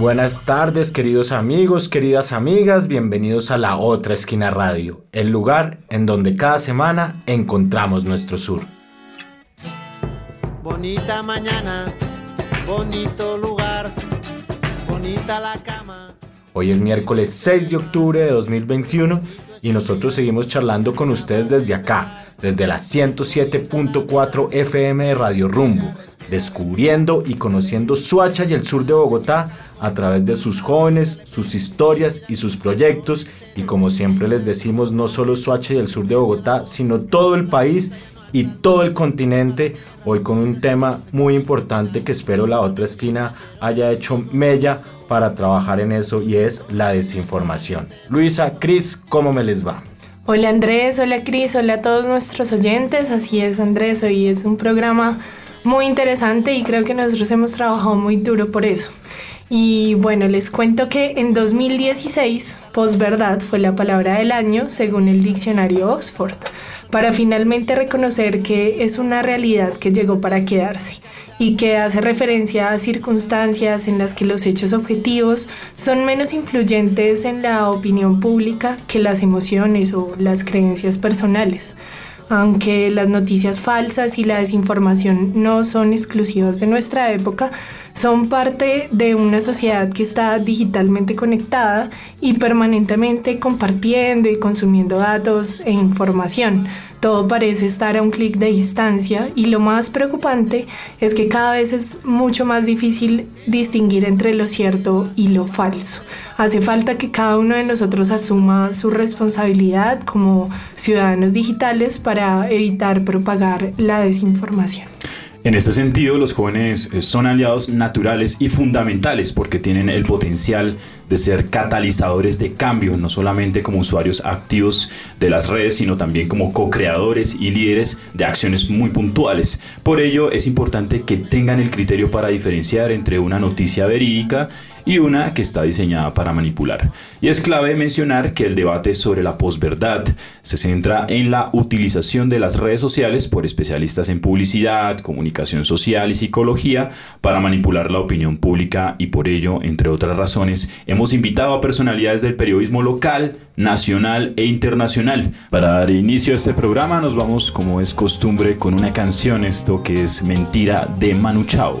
Buenas tardes, queridos amigos, queridas amigas, bienvenidos a La Otra Esquina Radio, el lugar en donde cada semana encontramos nuestro sur. Bonita mañana, bonito lugar, bonita la cama. Hoy es miércoles 6 de octubre de 2021 y nosotros seguimos charlando con ustedes desde acá, desde la 107.4 FM de Radio Rumbo, descubriendo y conociendo Suacha y el sur de Bogotá a través de sus jóvenes, sus historias y sus proyectos. Y como siempre les decimos, no solo Suacha y el sur de Bogotá, sino todo el país y todo el continente. Hoy con un tema muy importante que espero la otra esquina haya hecho mella para trabajar en eso y es la desinformación. Luisa, Cris, ¿cómo me les va? Hola Andrés, hola Cris, hola a todos nuestros oyentes. Así es Andrés, hoy es un programa muy interesante y creo que nosotros hemos trabajado muy duro por eso. Y bueno, les cuento que en 2016, posverdad fue la palabra del año según el diccionario Oxford, para finalmente reconocer que es una realidad que llegó para quedarse y que hace referencia a circunstancias en las que los hechos objetivos son menos influyentes en la opinión pública que las emociones o las creencias personales aunque las noticias falsas y la desinformación no son exclusivas de nuestra época, son parte de una sociedad que está digitalmente conectada y permanentemente compartiendo y consumiendo datos e información. Todo parece estar a un clic de distancia y lo más preocupante es que cada vez es mucho más difícil distinguir entre lo cierto y lo falso. Hace falta que cada uno de nosotros asuma su responsabilidad como ciudadanos digitales para evitar propagar la desinformación. En este sentido, los jóvenes eh, son aliados naturales y fundamentales porque tienen el potencial de ser catalizadores de cambio, no solamente como usuarios activos de las redes, sino también como co-creadores y líderes de acciones muy puntuales. Por ello, es importante que tengan el criterio para diferenciar entre una noticia verídica y una que está diseñada para manipular. Y es clave mencionar que el debate sobre la posverdad se centra en la utilización de las redes sociales por especialistas en publicidad, comunicación social y psicología para manipular la opinión pública y por ello, entre otras razones, hemos invitado a personalidades del periodismo local, nacional e internacional. Para dar inicio a este programa nos vamos como es costumbre con una canción, esto que es Mentira de Manu Chao.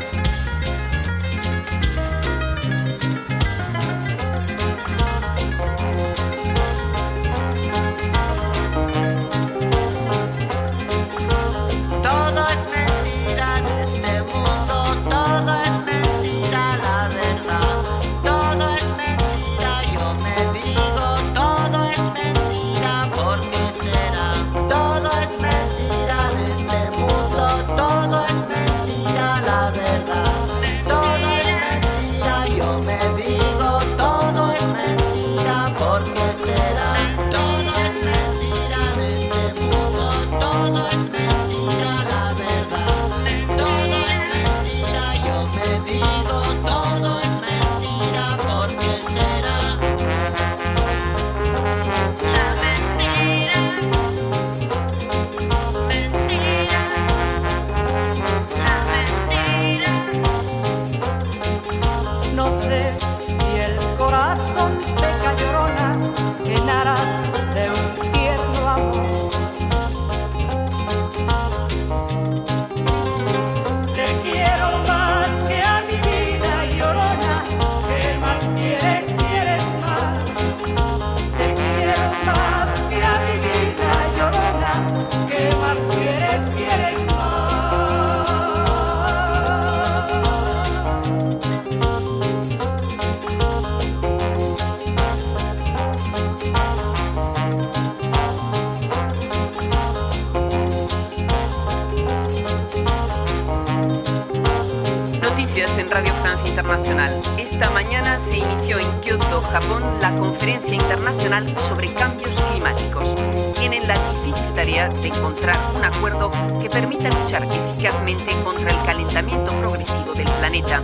internacional sobre cambios climáticos. Tienen la difícil tarea de encontrar un acuerdo que permita luchar eficazmente contra el calentamiento progresivo del planeta.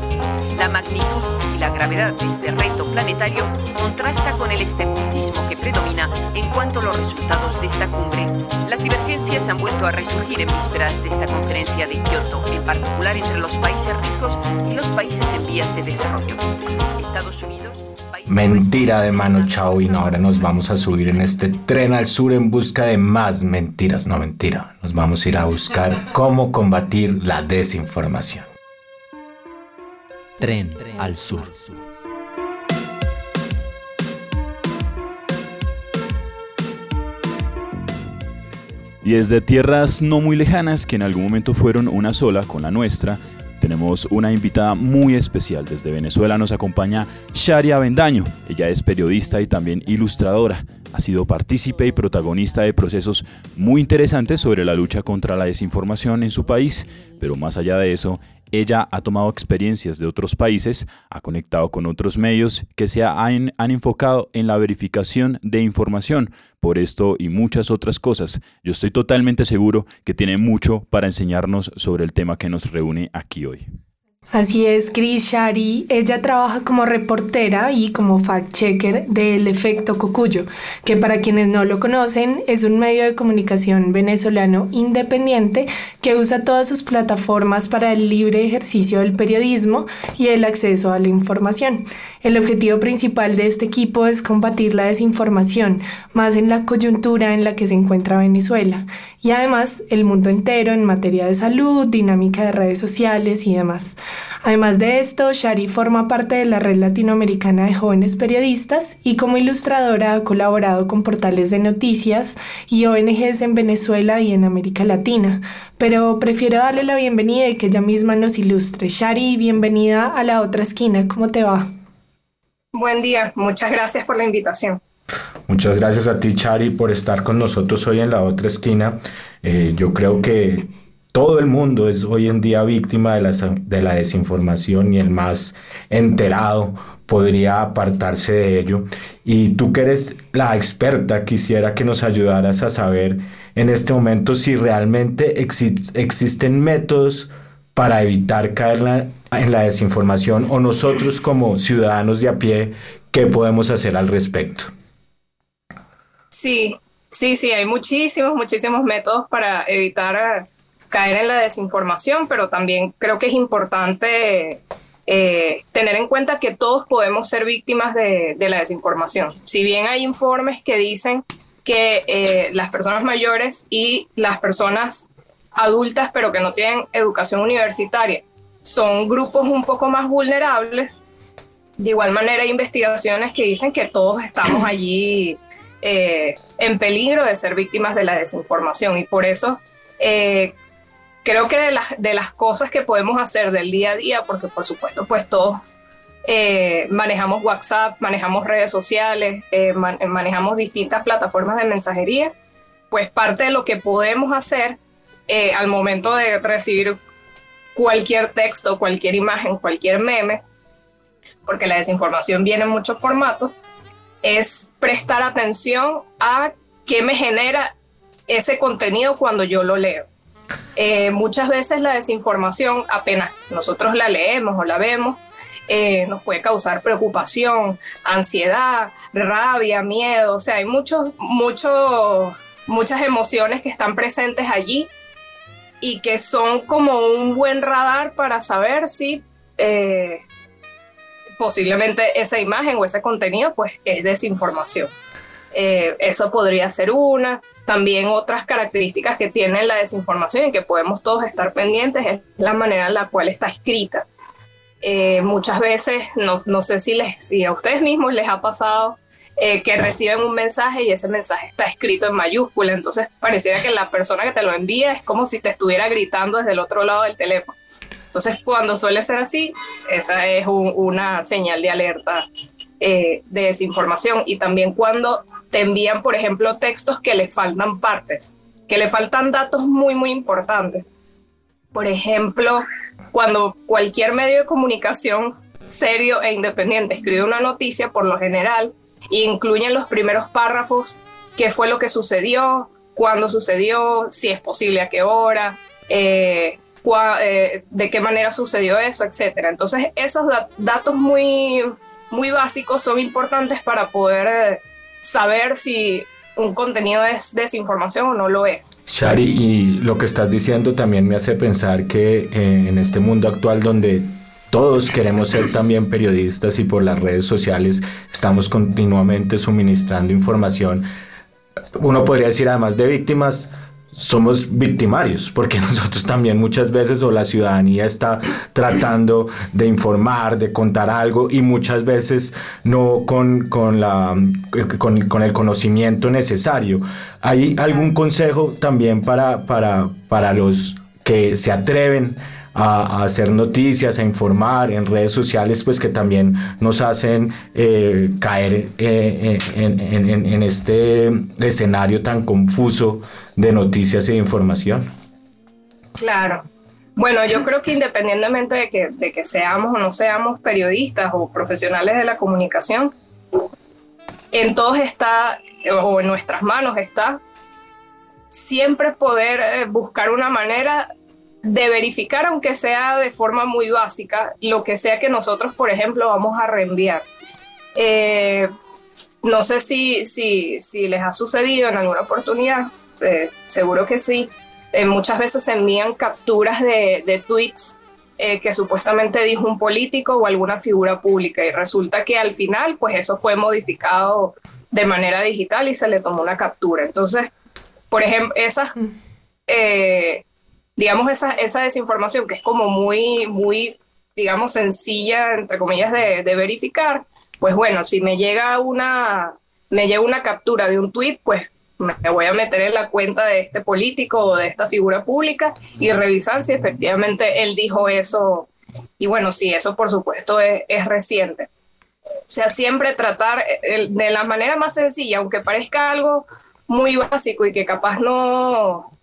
La magnitud y la gravedad de este reto planetario contrasta con el escepticismo que predomina en cuanto a los resultados de esta cumbre. Las divergencias han vuelto a resurgir en vísperas de esta conferencia de Kioto, en particular entre los países ricos y los países en vías de desarrollo. Estados Unidos. Mentira de Mano Chao y no, ahora nos vamos a subir en este tren al sur en busca de más mentiras. No, mentira. Nos vamos a ir a buscar cómo combatir la desinformación. Tren al sur. Y desde tierras no muy lejanas, que en algún momento fueron una sola con la nuestra, tenemos una invitada muy especial. Desde Venezuela nos acompaña Sharia Bendaño. Ella es periodista y también ilustradora. Ha sido partícipe y protagonista de procesos muy interesantes sobre la lucha contra la desinformación en su país, pero más allá de eso, ella ha tomado experiencias de otros países, ha conectado con otros medios que se han, han, enfocado en la verificación de información. Por esto y muchas otras cosas, yo estoy totalmente seguro que tiene mucho para enseñarnos sobre el tema que nos reúne aquí hoy. Así es, Chris Shari. Ella trabaja como reportera y como fact-checker del Efecto Cocuyo, que para quienes no lo conocen es un medio de comunicación venezolano independiente que usa todas sus plataformas para el libre ejercicio del periodismo y el acceso a la información. El objetivo principal de este equipo es combatir la desinformación, más en la coyuntura en la que se encuentra Venezuela, y además el mundo entero en materia de salud, dinámica de redes sociales y demás. Además de esto, Shari forma parte de la Red Latinoamericana de Jóvenes Periodistas y como ilustradora ha colaborado con portales de noticias y ONGs en Venezuela y en América Latina. Pero prefiero darle la bienvenida y que ella misma nos ilustre. Shari, bienvenida a la otra esquina. ¿Cómo te va? Buen día, muchas gracias por la invitación. Muchas gracias a ti, Chari, por estar con nosotros hoy en la otra esquina. Eh, yo creo que todo el mundo es hoy en día víctima de la, de la desinformación y el más enterado podría apartarse de ello. Y tú que eres la experta, quisiera que nos ayudaras a saber en este momento si realmente existen métodos para evitar caer en la desinformación o nosotros como ciudadanos de a pie, ¿qué podemos hacer al respecto? Sí, sí, sí, hay muchísimos, muchísimos métodos para evitar caer en la desinformación, pero también creo que es importante eh, tener en cuenta que todos podemos ser víctimas de, la desinformación. Si bien hay informes que dicen que eh, las personas mayores y las personas adultas, pero que no tienen educación universitaria, son grupos un poco más vulnerables, de igual manera hay investigaciones que dicen que todos estamos allí eh, en peligro de ser víctimas de la desinformación y por eso creo que de las, de las cosas que podemos hacer del día a día, porque por supuesto pues todos eh, manejamos WhatsApp, manejamos redes sociales, eh, manejamos distintas plataformas de mensajería, pues parte de lo que podemos hacer eh, al momento de recibir cualquier texto, cualquier imagen, cualquier meme, porque la desinformación viene en muchos formatos, es prestar atención a qué me genera ese contenido cuando yo lo leo. Eh, muchas veces la desinformación, apenas nosotros la leemos o la vemos, eh, nos puede causar preocupación, ansiedad, rabia, miedo, o sea, hay muchos, muchos, muchas emociones que están presentes allí y que son como un buen radar para saber si eh, posiblemente esa imagen o ese contenido pues es desinformación. Eso podría ser una. También otras características que tiene la desinformación y que podemos todos estar pendientes es la manera en la cual está escrita. Eh, muchas veces, no, no sé si, les, si a ustedes mismos les ha pasado eh, que reciben un mensaje y ese mensaje está escrito en mayúscula, entonces pareciera que la persona que te lo envía es como si te estuviera gritando desde el otro lado del teléfono. Entonces, cuando suele ser así, esa es una señal de alerta eh, de desinformación. Y también cuando envían, por ejemplo, textos que le faltan partes, que le faltan datos muy, muy importantes. Por ejemplo, cuando cualquier medio de comunicación serio e independiente escribe una noticia, por lo general, e incluye en los primeros párrafos qué fue lo que sucedió, cuándo sucedió, si es posible, a qué hora, eh, eh, de qué manera sucedió eso, etc. Entonces, esos datos muy, muy básicos son importantes para poder saber si un contenido es desinformación o no lo es. Shari, y lo que estás diciendo también me hace pensar que en este mundo actual donde todos queremos ser también periodistas y por las redes sociales estamos continuamente suministrando información. Uno podría decir además de víctimas, somos victimarios, porque nosotros también muchas veces o la ciudadanía está tratando de informar, de contar algo y muchas veces no con, con, la, con, con el conocimiento necesario. ¿Hay algún consejo también para, para, para los que se atreven a, hacer noticias, a informar en redes sociales, pues que también nos hacen eh, caer eh, en, en, este escenario tan confuso de noticias e información. Claro. Bueno, yo creo que independientemente de que, de que seamos o no seamos periodistas o profesionales de la comunicación, en todos está, o en nuestras manos está, siempre poder eh, buscar una manera de verificar, aunque sea de forma muy básica, lo que sea que nosotros, por ejemplo, vamos a reenviar. Eh, no sé si, si, si, les ha sucedido en alguna oportunidad, eh, seguro que sí. Eh, muchas veces se envían capturas de, de tweets que supuestamente dijo un político o alguna figura pública y resulta que al final, pues eso fue modificado de manera digital y se le tomó una captura. Entonces, por ejemplo, esas digamos, esa, esa desinformación que es como muy, muy, digamos, sencilla, entre comillas, de, verificar, pues bueno, si me llega una, me llega una captura de un tweet, pues me voy a meter en la cuenta de este político o de esta figura pública y revisar si efectivamente él dijo eso. Y bueno, sí, eso por supuesto es, es reciente. O sea, siempre tratar de la manera más sencilla, aunque parezca algo muy básico y que capaz no,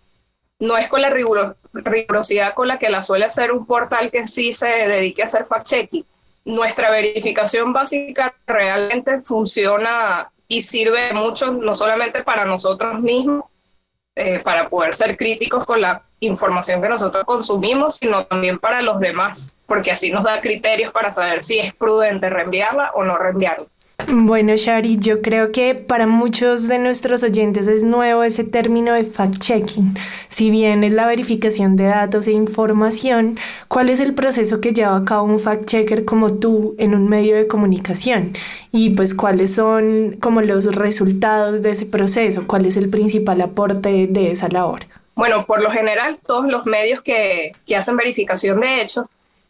no es con la rigurosidad con la que la suele hacer un portal que sí se dedique a hacer fact-checking. Nuestra verificación básica realmente funciona y sirve mucho, no solamente para nosotros mismos, eh, para poder ser críticos con la información que nosotros consumimos, sino también para los demás, porque así nos da criterios para saber si es prudente reenviarla o no reenviarla. Bueno, Shari, yo creo que para muchos de nuestros oyentes es nuevo ese término de fact-checking. Si bien es la verificación de datos e información, ¿cuál es el proceso que lleva a cabo un fact-checker como tú en un medio de comunicación? Y pues cuáles son como los resultados de ese proceso, cuál es el principal aporte de esa labor. Bueno, por lo general todos los medios que, que hacen verificación de hechos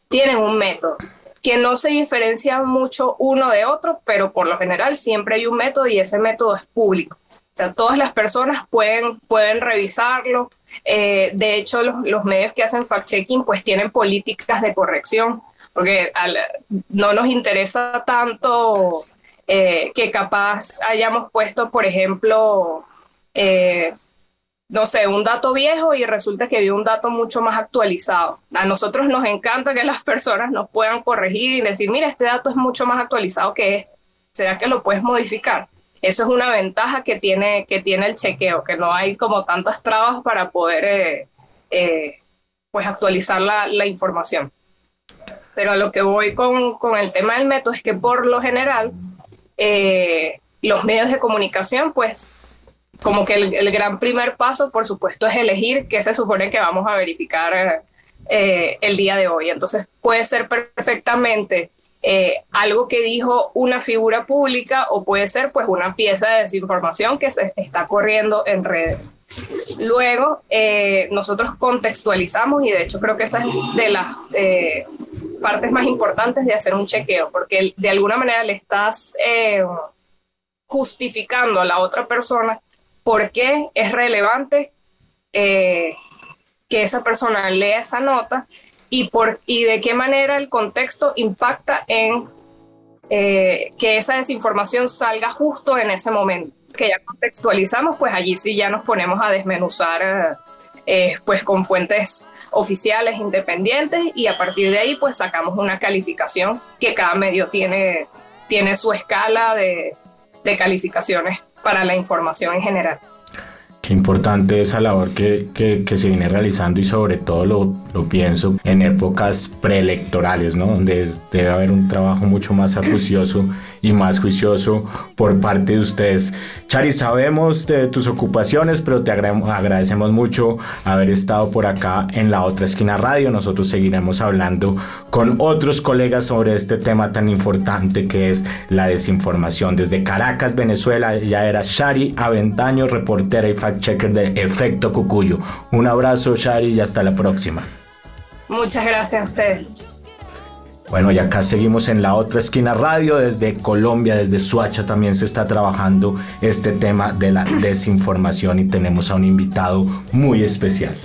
tienen un método que no se diferencia mucho uno de otro, pero por lo general siempre hay un método y ese método es público. O sea, todas las personas pueden, pueden revisarlo. Eh, de hecho, los, medios que hacen fact-checking pues tienen políticas de corrección, porque no nos interesa tanto eh, que capaz hayamos puesto, por ejemplo, eh, no sé, un dato viejo y resulta que vio un dato mucho más actualizado. A nosotros nos encanta que las personas nos puedan corregir y decir, mira, este dato es mucho más actualizado que este. ¿Será que lo puedes modificar? Eso es una ventaja que tiene, que tiene el chequeo, que no hay como tantas trabas para poder eh, eh, pues actualizar la, información. Pero a lo que voy con, con, el tema del método es que por lo general eh, los medios de comunicación pues como que el, gran primer paso, por supuesto, es elegir qué se supone que vamos a verificar eh, el día de hoy. Entonces, puede ser perfectamente eh, algo que dijo una figura pública o puede ser pues una pieza de desinformación que se está corriendo en redes. Luego, eh, nosotros contextualizamos y de hecho creo que esa es de las partes más importantes de hacer un chequeo, porque de alguna manera le estás justificando a la otra persona por qué es relevante eh, que esa persona lea esa nota y, por, y de qué manera el contexto impacta en eh, que esa desinformación salga justo en ese momento. Que ya contextualizamos, pues allí sí ya nos ponemos a desmenuzar eh, pues con fuentes oficiales, independientes, y a partir de ahí pues sacamos una calificación que cada medio tiene, tiene su escala de, de calificaciones para la información en general. Qué importante esa labor que, que, que, se viene realizando y sobre todo lo, lo, pienso en épocas preelectorales, ¿no? Donde debe haber un trabajo mucho más acucioso y más juicioso por parte de ustedes. Chari, sabemos de tus ocupaciones, pero te agradecemos mucho haber estado por acá en la otra esquina radio. Nosotros seguiremos hablando con otros colegas sobre este tema tan importante que es la desinformación. Desde Caracas, Venezuela, ya era Shari Aventaño, reportera y fact-checker de Efecto Cucuyo. Un abrazo, Shari, y hasta la próxima. Muchas gracias a ustedes. Bueno, y acá seguimos en la otra esquina radio, desde Colombia, desde Suacha también se está trabajando este tema de la desinformación y tenemos a un invitado muy especial.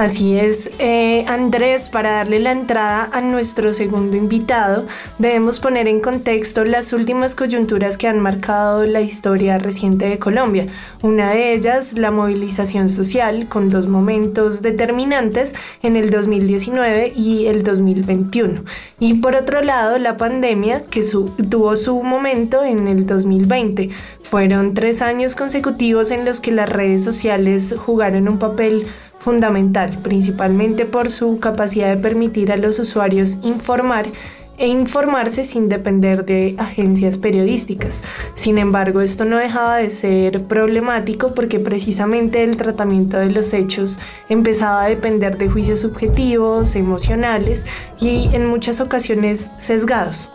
Así es, eh, Andrés, para darle la entrada a nuestro segundo invitado, debemos poner en contexto las últimas coyunturas que han marcado la historia reciente de Colombia. Una de ellas, la movilización social, con dos momentos determinantes en el 2019 y el 2021. Y por otro lado, la pandemia, que tuvo su momento en el 2020. Fueron tres años consecutivos en los que las redes sociales jugaron un papel fundamental, principalmente por su capacidad de permitir a los usuarios informar e informarse sin depender de agencias periodísticas. Sin embargo, esto no dejaba de ser problemático porque precisamente el tratamiento de los hechos empezaba a depender de juicios subjetivos, emocionales y en muchas ocasiones sesgados.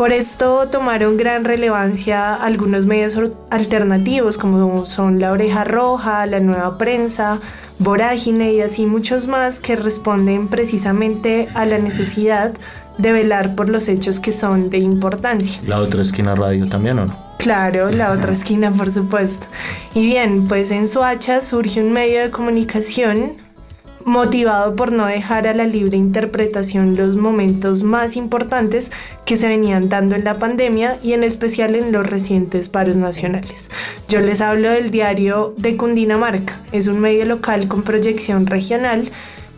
Por esto tomaron gran relevancia algunos medios alternativos como son La Oreja Roja, La Nueva Prensa, Vorágine y así muchos más que responden precisamente a la necesidad de velar por los hechos que son de importancia. La otra esquina radio también, ¿o no? Claro, la otra esquina, por supuesto. Y bien, pues en Soacha surge un medio de comunicación motivado por no dejar a la libre interpretación los momentos más importantes que se venían dando en la pandemia y en especial en los recientes paros nacionales. Yo les hablo del diario de Cundinamarca, es un medio local con proyección regional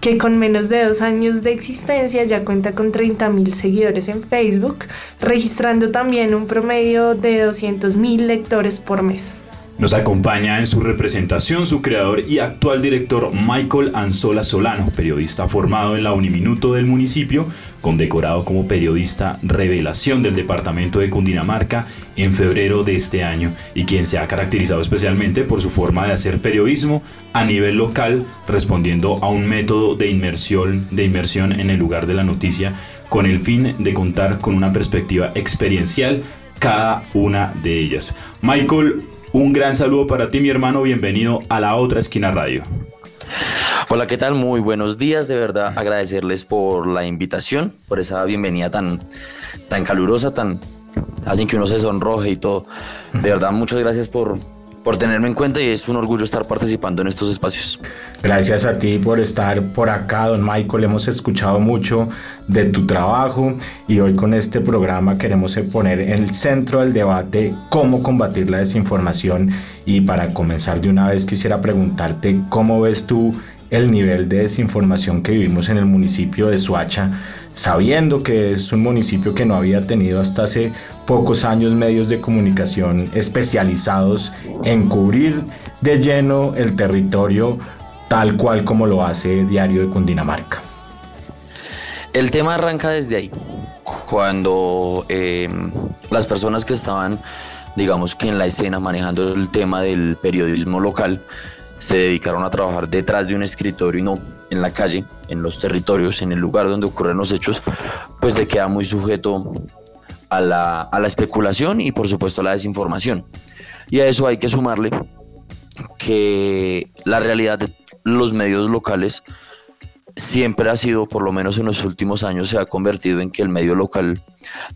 que con menos de dos años de existencia ya cuenta con 30.000 seguidores en Facebook, registrando también un promedio de 200.000 lectores por mes. Nos acompaña en su representación su creador y actual director Michael Anzola Solano, periodista formado en la Uniminuto del municipio, condecorado como periodista revelación del departamento de Cundinamarca en febrero de este año y quien se ha caracterizado especialmente por su forma de hacer periodismo a nivel local, respondiendo a un método de inmersión, de inmersión en el lugar de la noticia con el fin de contar con una perspectiva experiencial cada una de ellas. Michael, un gran saludo para ti, mi hermano. Bienvenido a la otra esquina radio. Hola, ¿qué tal? Muy buenos días. De verdad, agradecerles por la invitación, por esa bienvenida tan, tan calurosa, tan hacen que uno se sonroje y todo. De verdad, muchas gracias por, por tenerme en cuenta y es un orgullo estar participando en estos espacios. Gracias a ti por estar por acá, don Michael. Hemos escuchado mucho de tu trabajo y hoy con este programa queremos poner en el centro del debate cómo combatir la desinformación y para comenzar de una vez quisiera preguntarte cómo ves tú el nivel de desinformación que vivimos en el municipio de Suacha sabiendo que es un municipio que no había tenido hasta hace pocos años medios de comunicación especializados en cubrir de lleno el territorio tal cual como lo hace Diario de Cundinamarca. El tema arranca desde ahí, cuando eh, las personas que estaban, digamos que en la escena manejando el tema del periodismo local, se dedicaron a trabajar detrás de un escritorio y no en la calle, en los territorios, en el lugar donde ocurren los hechos, pues se queda muy sujeto a la, a la especulación y por supuesto a la desinformación. Y a eso hay que sumarle que la realidad de los medios locales siempre ha sido, por lo menos en los últimos años, se ha convertido en que el medio local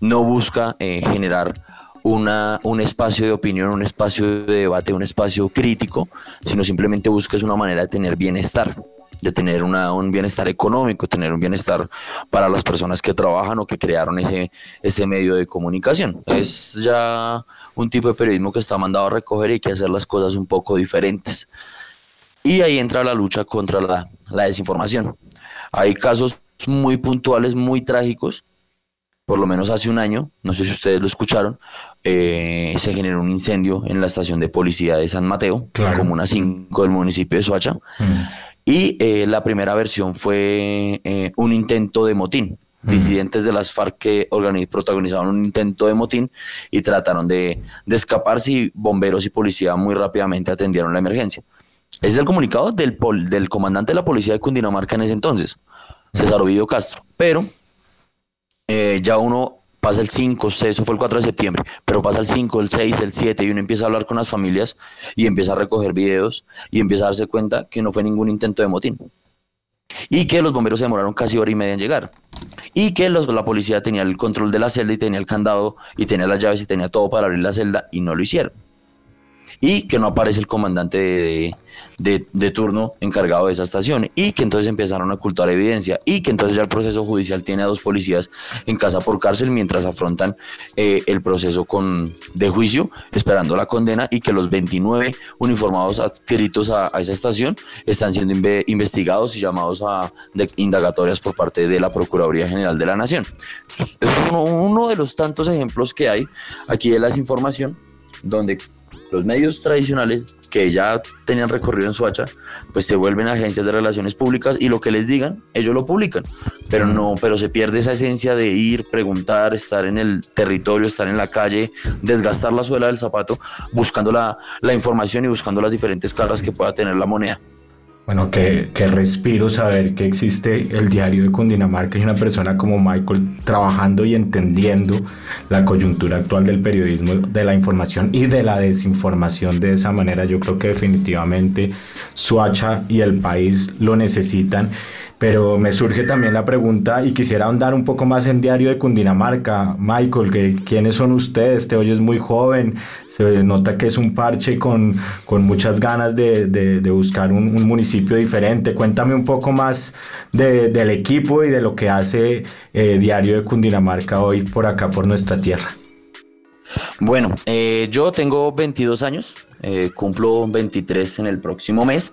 no busca eh, generar una, un espacio de opinión, un espacio de debate, un espacio crítico, sino simplemente busca una manera de tener bienestar de tener un bienestar económico, tener un bienestar para las personas que trabajan o que crearon ese, ese medio de comunicación. Es ya un tipo de periodismo que está mandado a recoger y hay que hacer las cosas un poco diferentes. Y ahí entra la lucha contra la, la desinformación. Hay casos muy puntuales, muy trágicos. Por lo menos hace un año, no sé si ustedes lo escucharon, eh, se generó un incendio en la estación de policía de San Mateo, Claro. como una 5 del municipio de Soacha. Mm. Y eh, la primera versión fue eh, un intento de motín. Disidentes de las FARC que protagonizaron un intento de motín y trataron de, de escaparse y bomberos y policía muy rápidamente atendieron la emergencia. Ese es el comunicado del, pol- del comandante de la policía de Cundinamarca en ese entonces, César Ovidio Castro. Pero eh, ya uno pasa el 5, eso fue el 4 de septiembre, pero pasa el 5, el 6, el 7 y uno empieza a hablar con las familias y empieza a recoger videos y empieza a darse cuenta que no fue ningún intento de motín. Y que los bomberos se demoraron casi hora y media en llegar. Y que la policía tenía el control de la celda y tenía el candado y tenía las llaves y tenía todo para abrir la celda y no lo hicieron. Y que no aparece el comandante de, de- turno encargado de esa estación. Y que entonces empezaron a ocultar evidencia. Y que entonces ya el proceso judicial tiene a dos policías en casa por cárcel mientras afrontan eh, el proceso con, de juicio, esperando la condena. Y que los 29 uniformados adscritos a, esa estación están siendo inve- investigados y llamados a de- indagatorias por parte de la Procuraduría General de la Nación. Es uno, de los tantos ejemplos que hay aquí de la desinformación, donde los medios tradicionales que ya tenían recorrido en Suacha, pues se vuelven agencias de relaciones públicas y lo que les digan, ellos lo publican. Pero no, pero se pierde esa esencia de ir, preguntar, estar en el territorio, estar en la calle, desgastar la suela del zapato, buscando la, la información y buscando las diferentes caras que pueda tener la moneda. Bueno, que, que respiro saber que existe el diario de Cundinamarca y una persona como Michael trabajando y entendiendo la coyuntura actual del periodismo, de la información y de la desinformación de esa manera. Yo creo que definitivamente Suacha y el país lo necesitan. Pero me surge también la pregunta y quisiera ahondar un poco más en Diario de Cundinamarca. Michael, que, ¿quiénes son ustedes? Te oyes muy joven, se nota que es un parche con, con muchas ganas de, de- buscar un, un municipio diferente. Cuéntame un poco más de- del equipo y de lo que hace eh, Diario de Cundinamarca hoy por acá, por nuestra tierra. Bueno, eh, yo tengo 22 años, eh, cumplo 23 en el próximo mes.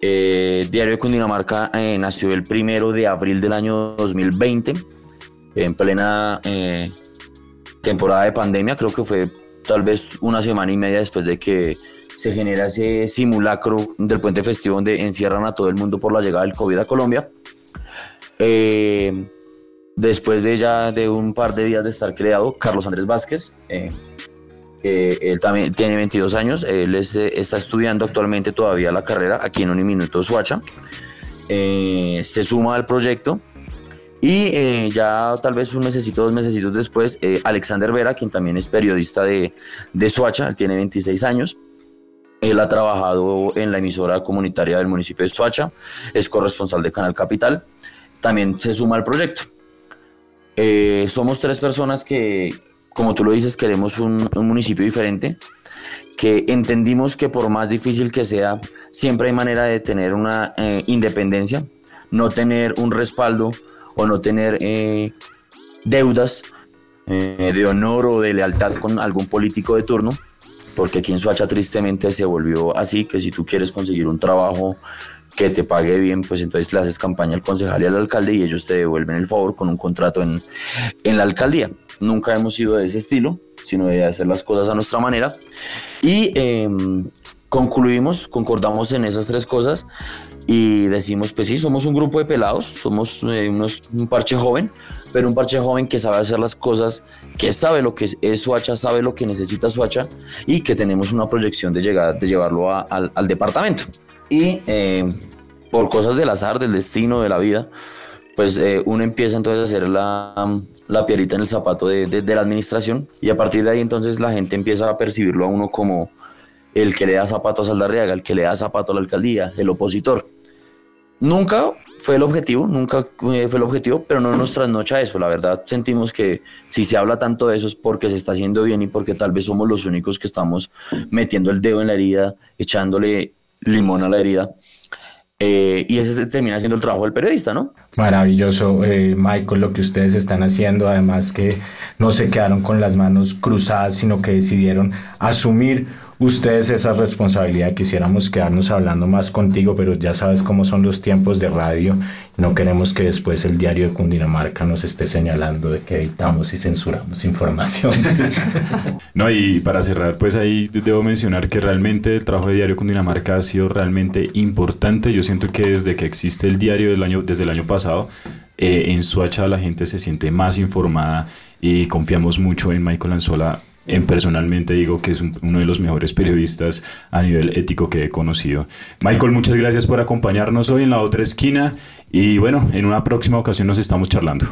Eh, Diario de Cundinamarca eh, nació el primero de abril del año 2020, en plena eh, temporada de pandemia, creo que fue tal vez una semana y media después de que se genera ese simulacro del puente festivo donde encierran a todo el mundo por la llegada del COVID a Colombia. Después de ya de un par de días de estar creado, Carlos Andrés Vázquez, eh, él también tiene 22 años, él eh, está estudiando actualmente todavía la carrera aquí en Uniminuto Suacha, eh, se suma al proyecto y eh, ya tal vez un mesecito, dos mesecitos después, eh, Alexander Vera, quien también es periodista de, de Suacha, él tiene 26 años, él ha trabajado en la emisora comunitaria del municipio de Suacha, es corresponsal de Canal Capital, también se suma al proyecto. Somos tres personas que, como tú lo dices, queremos un, un municipio diferente, que entendimos que por más difícil que sea, siempre hay manera de tener una eh, independencia, no tener un respaldo o no tener eh, deudas eh, de honor o de lealtad con algún político de turno, porque aquí en Suacha tristemente se volvió así, que si tú quieres conseguir un trabajo que te pague bien, pues entonces le haces campaña al concejal y al alcalde y ellos te devuelven el favor con un contrato en, en la alcaldía. Nunca hemos sido de ese estilo, sino de hacer las cosas a nuestra manera. Y eh, concluimos, concordamos en esas tres cosas y decimos, pues sí, somos un grupo de pelados, somos eh, unos, un parche joven, pero un parche joven que sabe hacer las cosas, que sabe lo que es, es Suacha, sabe lo que necesita Suacha y que tenemos una proyección de, llegar, de llevarlo al, departamento. Y eh, por cosas del azar, del destino, de la vida, pues eh, uno empieza entonces a hacer la, la piedrita en el zapato de, de- de la administración y a partir de ahí entonces la gente empieza a percibirlo a uno como el que le da zapatos a Saldarriaga, el que le da zapato a la alcaldía, el opositor. Nunca fue el objetivo, nunca eh, fue el objetivo, pero no nos trasnocha eso. La verdad, sentimos que si se habla tanto de eso es porque se está haciendo bien y porque tal vez somos los únicos que estamos metiendo el dedo en la herida, echándole limón a la herida. Eh, y ese termina siendo el trabajo del periodista, ¿no? Maravilloso, eh, Michael, lo que ustedes están haciendo. Además que no se quedaron con las manos cruzadas, sino que decidieron asumir ustedes esa responsabilidad. Quisiéramos quedarnos hablando más contigo, pero ya sabes cómo son los tiempos de radio. No queremos que después el diario de Cundinamarca nos esté señalando de que editamos y censuramos información. no, y para cerrar, pues ahí debo mencionar que realmente el trabajo de Diario Cundinamarca ha sido realmente importante. Yo siento que desde que existe el diario del año, desde el año pasado, eh, en Suacha la gente se siente más informada y confiamos mucho en Michael Anzola en personalmente digo que es uno de los mejores periodistas a nivel ético que he conocido. Michael, muchas gracias por acompañarnos hoy en la otra esquina y bueno, en una próxima ocasión nos estamos charlando.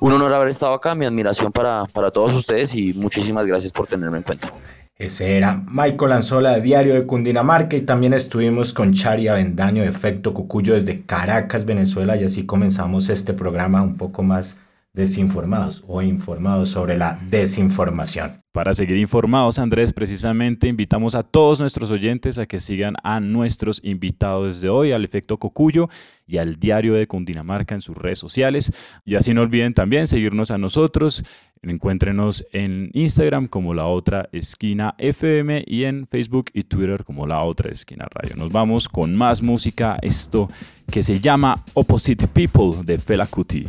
Un honor haber estado acá, mi admiración para, para todos ustedes y muchísimas gracias por tenerme en cuenta. Ese era Michael Anzola de Diario de Cundinamarca y también estuvimos con Chari Avendaño de Efecto Cucuyo desde Caracas, Venezuela y así comenzamos este programa un poco más desinformados o informados sobre la desinformación. Para seguir informados, Andrés, precisamente invitamos a todos nuestros oyentes a que sigan a nuestros invitados de hoy, al Efecto Cocuyo y al Diario de Cundinamarca en sus redes sociales. Y así no olviden también seguirnos a nosotros. Encuéntrenos en Instagram como La Otra Esquina FM y en Facebook y Twitter como La Otra Esquina Radio. Nos vamos con más música, esto que se llama Opposite People de Fela Kuti.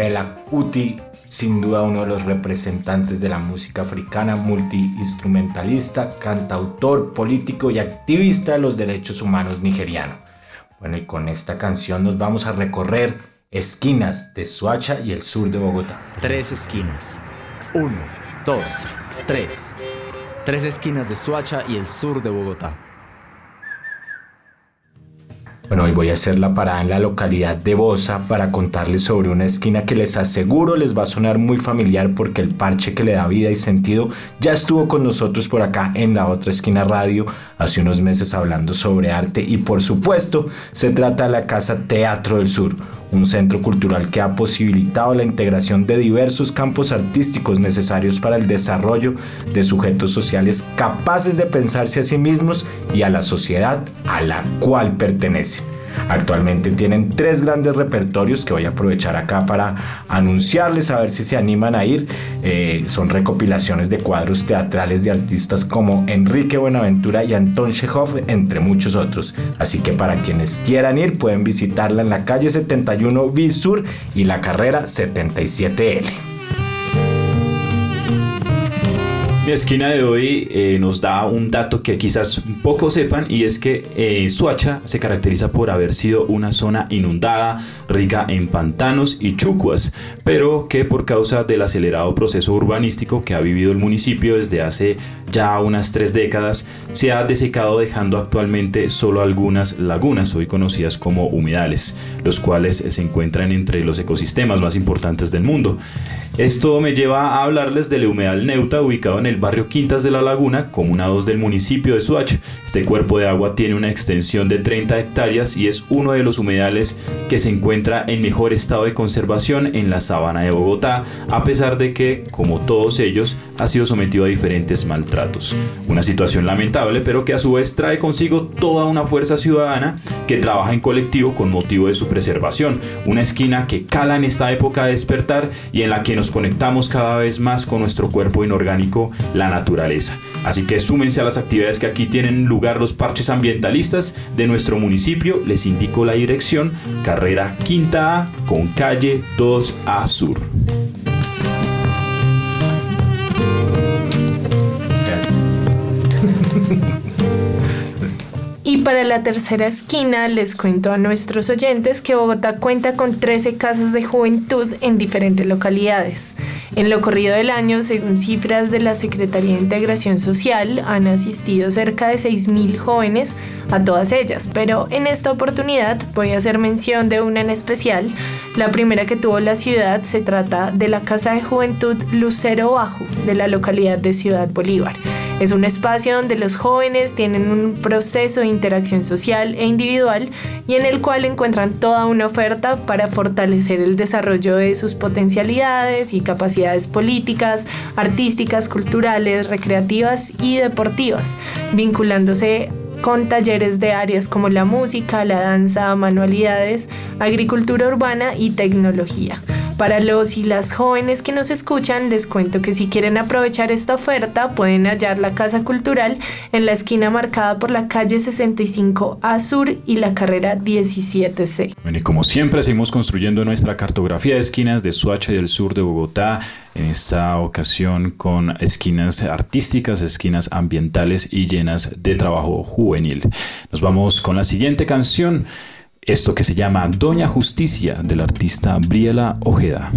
Fela Kuti, sin duda uno de los representantes de la música africana, multiinstrumentalista, cantautor, político y activista de los derechos humanos nigeriano. Bueno, y con esta canción nos vamos a recorrer esquinas de Suacha y el sur de Bogotá. Tres esquinas. Uno, dos, tres. Tres esquinas de Suacha y el sur de Bogotá. Bueno, hoy voy a hacer la parada en la localidad de Bosa para contarles sobre una esquina que les aseguro les va a sonar muy familiar porque el parche que le da vida y sentido ya estuvo con nosotros por acá en la otra esquina radio hace unos meses hablando sobre arte y por supuesto se trata de la Casa Teatro del Sur, un centro cultural que ha posibilitado la integración de diversos campos artísticos necesarios para el desarrollo de sujetos sociales capaces de pensarse a sí mismos y a la sociedad a la cual pertenece. Actualmente tienen tres grandes repertorios que voy a aprovechar acá para anunciarles a ver si se animan a ir. Eh, son recopilaciones de cuadros teatrales de artistas como Enrique Buenaventura y Anton Chekhov, entre muchos otros. Así que para quienes quieran ir pueden visitarla en la calle 71 B Sur y la carrera 77L. Mi esquina de hoy eh, nos da un dato que quizás pocos sepan y es que eh, Suacha se caracteriza por haber sido una zona inundada, rica en pantanos y chucuas, pero que por causa del acelerado proceso urbanístico que ha vivido el municipio desde hace ya unas tres décadas, se ha desecado dejando actualmente solo algunas lagunas, hoy conocidas como humedales, los cuales se encuentran entre los ecosistemas más importantes del mundo. Esto me lleva a hablarles del humedal Neuta, ubicado en el barrio Quintas de la Laguna, comuna 2 del municipio de Suacha. Este cuerpo de agua tiene una extensión de 30 hectáreas y es uno de los humedales que se encuentra en mejor estado de conservación en la sabana de Bogotá, a pesar de que, como todos ellos, ha sido sometido a diferentes maltratos. Una situación lamentable, pero que a su vez trae consigo toda una fuerza ciudadana que trabaja en colectivo con motivo de su preservación. Una esquina que cala en esta época de despertar y en la que nos conectamos cada vez más con nuestro cuerpo inorgánico, la naturaleza. Así que súmense a las actividades que aquí tienen lugar los parches ambientalistas de nuestro municipio. Les indico la dirección, carrera Quinta A con calle 2A Sur. Para la tercera esquina les cuento a nuestros oyentes que Bogotá cuenta con 13 casas de juventud en diferentes localidades. En lo corrido del año, según cifras de la Secretaría de Integración Social, han asistido cerca de 6.000 jóvenes a todas ellas, pero en esta oportunidad voy a hacer mención de una en especial. La primera que tuvo la ciudad se trata de la Casa de Juventud Lucero Bajo, de la localidad de Ciudad Bolívar. Es un espacio donde los jóvenes tienen un proceso de interacción social e individual y en el cual encuentran toda una oferta para fortalecer el desarrollo de sus potencialidades y capacidades políticas, artísticas, culturales, recreativas y deportivas, vinculándose con talleres de áreas como la música, la danza, manualidades, agricultura urbana y tecnología. Para los y las jóvenes que nos escuchan, les cuento que si quieren aprovechar esta oferta, pueden hallar la Casa Cultural en la esquina marcada por la calle 65 A Sur y la carrera 17C. Bueno, y como siempre, seguimos construyendo nuestra cartografía de esquinas de Suacha y del sur de Bogotá. En esta ocasión con esquinas artísticas, esquinas ambientales y llenas de trabajo juvenil. Nos vamos con la siguiente canción. Esto que se llama Doña Justicia del artista Briela Ojeda.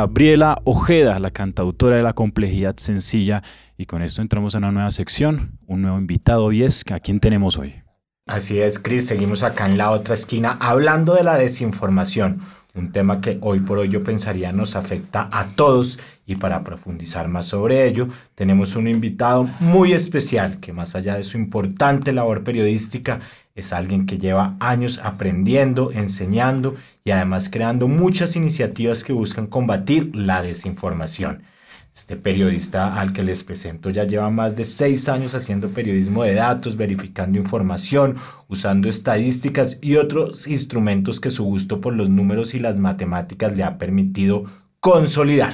Esa era Briela Ojeda, la cantautora de la complejidad sencilla. Y con esto entramos a una nueva sección, un nuevo invitado. Y es, ¿a quién tenemos hoy? Así es, Chris. Seguimos acá en la otra esquina hablando de la desinformación. Un tema que hoy por hoy yo pensaría nos afecta a todos y para profundizar más sobre ello tenemos un invitado muy especial que más allá de su importante labor periodística es alguien que lleva años aprendiendo, enseñando y además creando muchas iniciativas que buscan combatir la desinformación. Este periodista al que les presento ya lleva más de seis años haciendo periodismo de datos, verificando información, usando estadísticas y otros instrumentos que su gusto por los números y las matemáticas le ha permitido consolidar.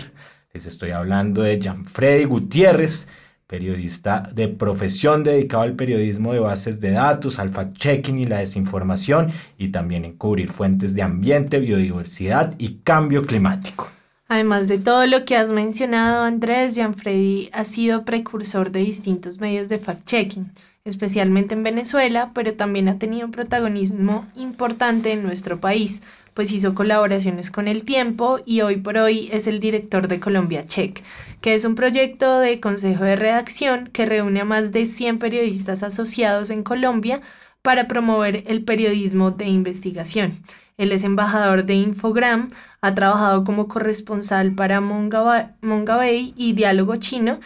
Les estoy hablando de Freddy Gutiérrez, periodista de profesión dedicado al periodismo de bases de datos, al fact-checking y la desinformación, y también en cubrir fuentes de ambiente, biodiversidad y cambio climático. Además de todo lo que has mencionado, Andrés, Gianfredi ha sido precursor de distintos medios de fact-checking, especialmente en Venezuela, pero también ha tenido un protagonismo importante en nuestro país, pues hizo colaboraciones con El Tiempo y hoy por hoy es el director de Colombia Check, que es un proyecto de consejo de redacción que reúne a más de 100 periodistas asociados en Colombia para promover el periodismo de investigación. Él es embajador de Infogram, ha trabajado como corresponsal para Mongabay y Diálogo Chino,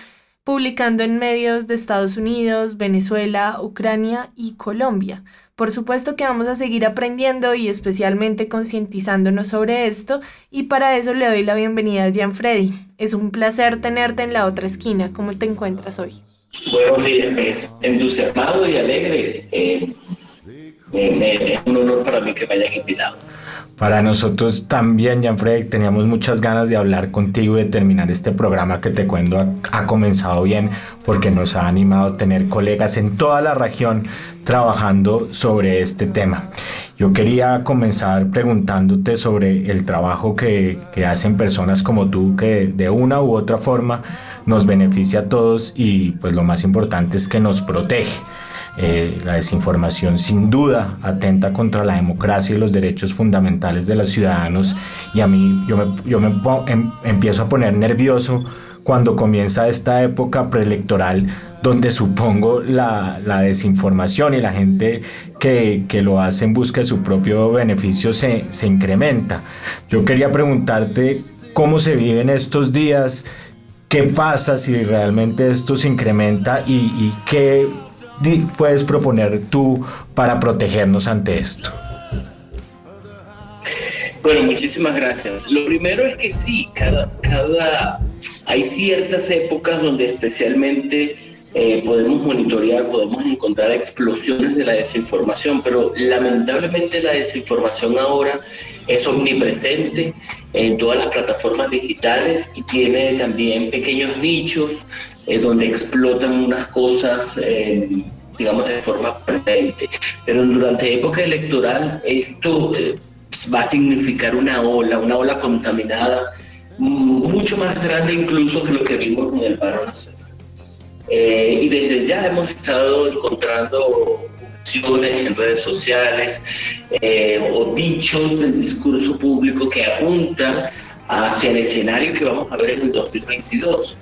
publicando en medios de Estados Unidos, Venezuela, Ucrania y Colombia. Por supuesto que vamos a seguir aprendiendo y especialmente concientizándonos sobre esto y para eso le doy la bienvenida a Jean Freddy. Es un placer tenerte en la otra esquina. ¿Cómo te encuentras hoy? Buenos días, entusiasmado y alegre. Eh, es un honor para mí que me hayan invitado. Para nosotros también, Freddy, teníamos muchas ganas de hablar contigo y de terminar este programa que te cuento ha, comenzado bien porque nos ha animado a tener colegas en toda la región trabajando sobre este tema. Yo quería comenzar preguntándote sobre el trabajo que, que hacen personas como tú que de una u otra forma nos beneficia a todos y pues lo más importante es que nos protege. Eh, la desinformación sin duda atenta contra la democracia y los derechos fundamentales de los ciudadanos y a mí yo me, yo me em, empiezo a poner nervioso cuando comienza esta época preelectoral donde supongo la, la desinformación y la gente que, que, lo hace en busca de su propio beneficio se, se incrementa. Yo quería preguntarte cómo se viven estos días, qué pasa si realmente esto se incrementa y, y qué puedes proponer tú para protegernos ante esto? Bueno, muchísimas gracias. Lo primero es que sí, cada, cada hay ciertas épocas donde especialmente eh, podemos monitorear, podemos encontrar explosiones de la desinformación, pero lamentablemente la desinformación ahora es omnipresente en todas las plataformas digitales y tiene también pequeños nichos eh, donde explotan unas cosas, eh, digamos, de forma permanente. Pero durante época electoral esto eh, va a significar una ola, una ola contaminada mucho más grande incluso que lo que vimos en el paro nacional. y desde ya hemos estado encontrando opciones en redes sociales o dichos del discurso público que apuntan hacia el escenario que vamos a ver en el 2022.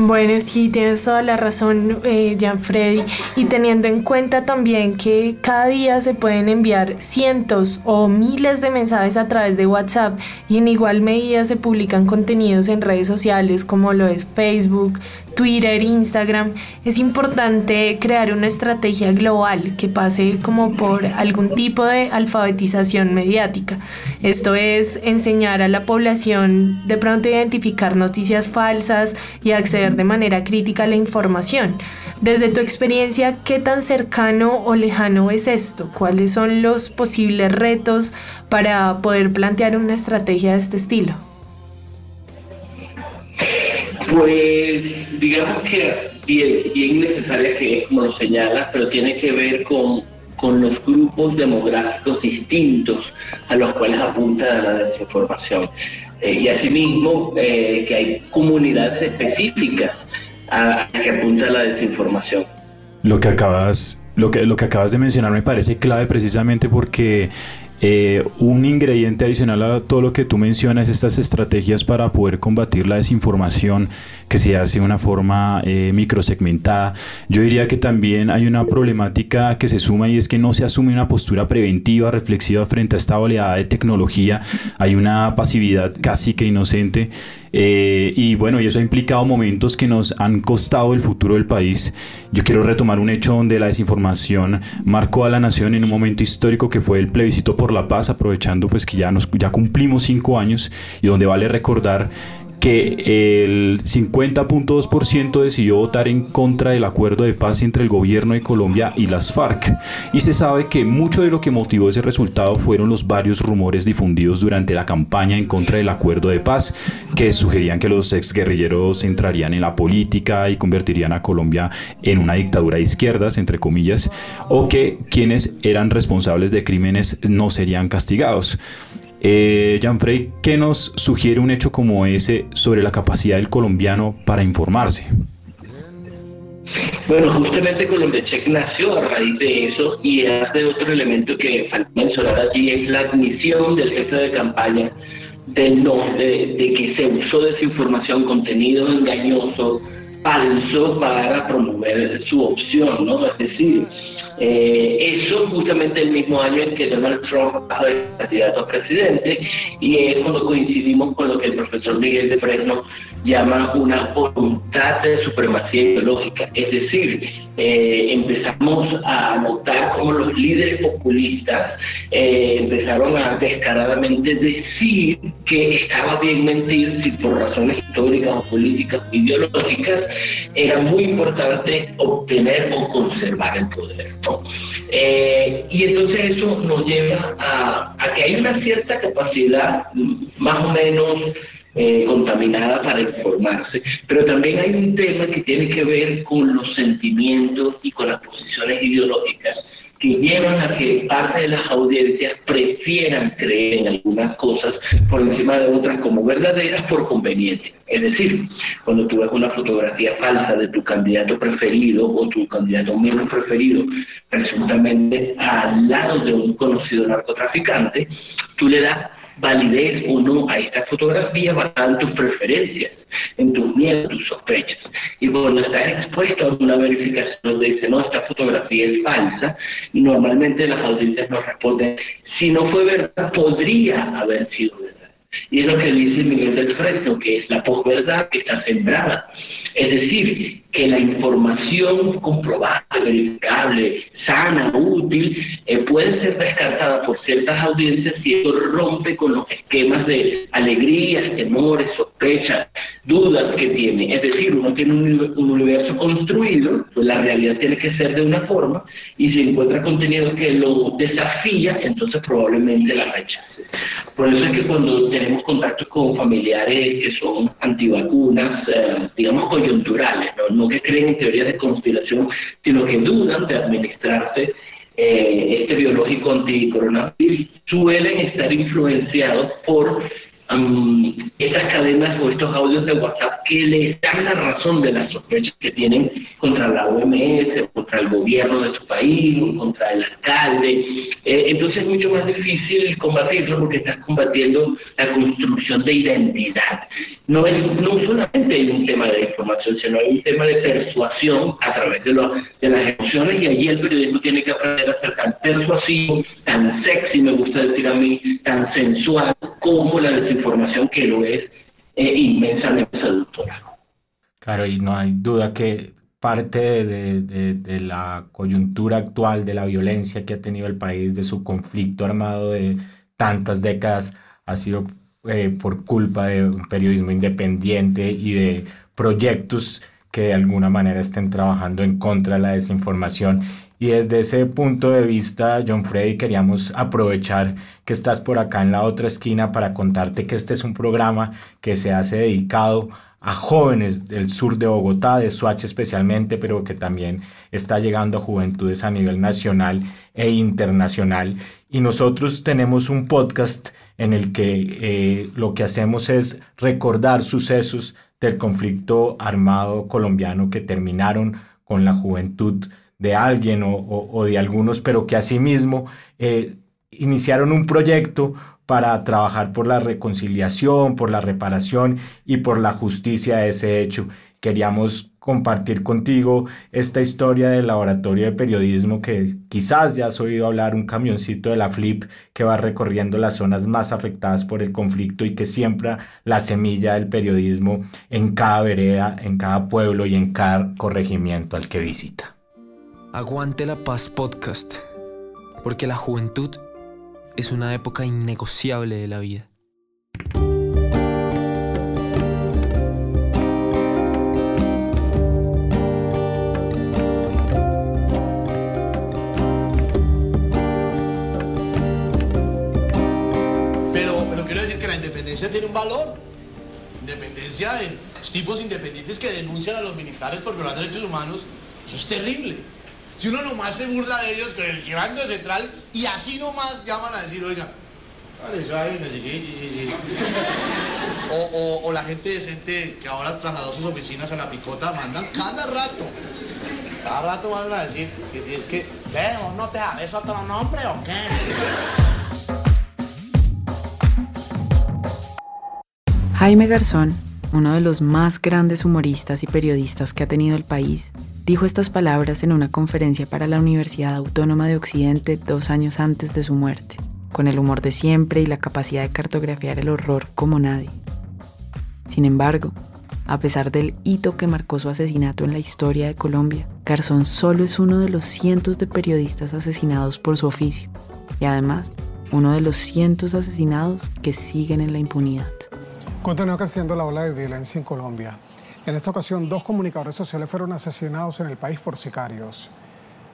Bueno, sí, tienes toda la razón, eh, Freddy. Y teniendo en cuenta también que cada día se pueden enviar cientos o miles de mensajes a través de WhatsApp y en igual medida se publican contenidos en redes sociales como lo es Facebook, Twitter, Instagram, es importante crear una estrategia global que pase como por algún tipo de alfabetización mediática. Esto es enseñar a la población de pronto identificar noticias falsas y acceder de manera crítica a la información. Desde tu experiencia, ¿qué tan cercano o lejano es esto? ¿Cuáles son los posibles retos para poder plantear una estrategia de este estilo? Pues digamos que bien, bien necesaria que es como lo señalas, pero tiene que ver con, con los grupos demográficos distintos a los cuales apunta la desinformación. Eh, y asimismo eh, que hay comunidades específicas a, a que apunta la desinformación. Lo que acabas lo que, lo que acabas de mencionar me parece clave precisamente porque Eh, un ingrediente adicional a todo lo que tú mencionas, estas estrategias para poder combatir la desinformación que se hace de una forma eh, microsegmentada. Yo diría que también hay una problemática que se suma y es que no se asume una postura preventiva, reflexiva frente a esta oleada de tecnología. Hay una pasividad casi que inocente. Eh, y bueno, y eso ha implicado momentos que nos han costado el futuro del país. Yo quiero retomar un hecho donde la desinformación marcó a la nación en un momento histórico que fue el plebiscito por la paz, aprovechando pues que ya, nos, ya cumplimos cinco años y donde vale recordar que el 50.2% decidió votar en contra del acuerdo de paz entre el gobierno de Colombia y las FARC. Y se sabe que mucho de lo que motivó ese resultado fueron los varios rumores difundidos durante la campaña en contra del acuerdo de paz, que sugerían que los exguerrilleros entrarían en la política y convertirían a Colombia en una dictadura de izquierdas, entre comillas, o que quienes eran responsables de crímenes no serían castigados. Eh, Frey, ¿qué nos sugiere un hecho como ese sobre la capacidad del colombiano para informarse? Bueno, justamente Colombia Check nació a raíz de eso y hace otro elemento que falta mencionar allí es la admisión del jefe de campaña de no, de, de que se usó desinformación, contenido engañoso, falso para promover su opción, ¿no? Es decir, eh, eso justamente el mismo año en que Donald Trump fue candidato a presidente y es cuando coincidimos con lo que el profesor Miguel de Fresno llama una voluntad de supremacía ideológica. Es decir, eh, empezamos a notar cómo los líderes populistas eh, empezaron a descaradamente decir que estaba bien mentir si por razones históricas o políticas o ideológicas era muy importante obtener o conservar el poder. Eh, y entonces eso nos lleva a, que hay una cierta capacidad más o menos eh, contaminada para informarse. Pero también hay un tema que tiene que ver con los sentimientos y con las posiciones ideológicas que llevan a que parte de las audiencias prefieran creer en algunas cosas por encima de otras como verdaderas por conveniencia. Es decir, cuando tú ves una fotografía falsa de tu candidato preferido o tu candidato menos preferido, presuntamente al lado de un conocido narcotraficante, tú le das validez o no a esta fotografía basada en tus preferencias, en tus miedos, tus sospechas. Y cuando estás expuesto a una verificación donde dice, no, esta fotografía es falsa, normalmente las audiencias nos responden, si no fue verdad, podría haber sido verdad. Y es lo que dice Miguel del Fresno, que es la posverdad que está sembrada. Es decir, que la información comprobable, verificable, sana, útil, eh, puede ser descartada por ciertas audiencias si eso rompe con los esquemas de alegrías, temores, sospechas, dudas que tiene. Es decir, uno tiene un, universo construido, pues la realidad tiene que ser de una forma, y si encuentra contenido que lo desafía, entonces probablemente la rechace. Por eso es que cuando tenemos contacto con familiares que son antivacunas, eh, digamos coyunturales, ¿no? no que creen en teorías de conspiración, sino que dudan de administrarse eh, este biológico anticoronavirus, suelen estar influenciados por estas cadenas o estos audios de WhatsApp que les dan la razón de las sospechas que tienen contra la OMS, contra el gobierno de su país, contra el alcalde. Eh, entonces es mucho más difícil combatirlo porque estás combatiendo la construcción de identidad. No es no solamente un tema de información, sino hay un tema de persuasión a través de, de las emociones y allí el periodismo tiene que aprender a ser tan persuasivo, tan sexy, me gusta decir a mí, tan sensual como la desinformación que lo es eh, inmensamente seductora. Claro, y no hay duda que parte de, la coyuntura actual, de la violencia que ha tenido el país, de su conflicto armado de tantas décadas, ha sido eh, por culpa de un periodismo independiente y de proyectos que de alguna manera estén trabajando en contra de la desinformación. Y desde ese punto de vista, John Freddy, queríamos aprovechar que estás por acá en la otra esquina para contarte que este es un programa que se hace dedicado a jóvenes del sur de Bogotá, de Soacha especialmente, pero que también está llegando a juventudes a nivel nacional e internacional. Y nosotros tenemos un podcast en el que eh, lo que hacemos es recordar sucesos del conflicto armado colombiano que terminaron con la juventud de alguien o, de algunos, pero que asimismo eh, iniciaron un proyecto para trabajar por la reconciliación, por la reparación y por la justicia de ese hecho. Queríamos compartir contigo esta historia del laboratorio de periodismo que quizás ya has oído hablar, un camioncito de la Flip que va recorriendo las zonas más afectadas por el conflicto y que siembra la semilla del periodismo en cada vereda, en cada pueblo y en cada corregimiento al que visita. Aguante la paz podcast, porque la juventud es una época innegociable de la vida. Pero, pero quiero decir que la independencia tiene un valor. Independencia de tipos independientes que denuncian a los militares por violar derechos humanos, eso es terrible. Si uno nomás se burla de ellos con el que de central y así nomás llaman a decir, oiga, vale, sabe, no sé qué, sí, sí, sí. O, o, o la gente decente que ahora trasladó sus oficinas a la picota mandan cada rato. Cada rato van a decir que si es que, ¿qué? ¿Vos ¿No te sabes otro nombre o qué? Jaime Garzón, uno de los más grandes humoristas y periodistas que ha tenido el país, dijo estas palabras en una conferencia para la Universidad Autónoma de Occidente dos años antes de su muerte, con el humor de siempre y la capacidad de cartografiar el horror como nadie. Sin embargo, a pesar del hito que marcó su asesinato en la historia de Colombia, Garzón solo es uno de los cientos de periodistas asesinados por su oficio y además uno de los cientos asesinados que siguen en la impunidad. Continúa creciendo la ola de violencia en Colombia. En esta ocasión, dos comunicadores sociales fueron asesinados en el país por sicarios.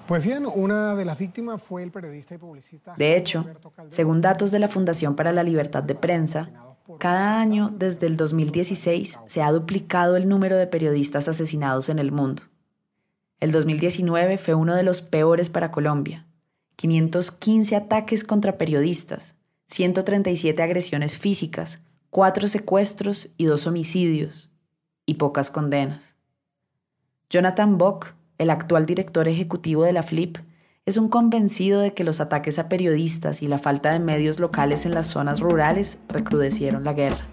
Pues bien, una de las víctimas fue el periodista y publicista. De hecho, según datos de la Fundación para la Libertad de Prensa, cada año desde el 2016 se ha duplicado el número de periodistas asesinados en el mundo. El 2019 fue uno de los peores para Colombia. 515 ataques contra periodistas, 137 agresiones físicas, cuatro secuestros y dos homicidios, y pocas condenas. Jonathan Bock, el actual director ejecutivo de la FLIP, es un convencido de que los ataques a periodistas y la falta de medios locales en las zonas rurales recrudecieron la guerra.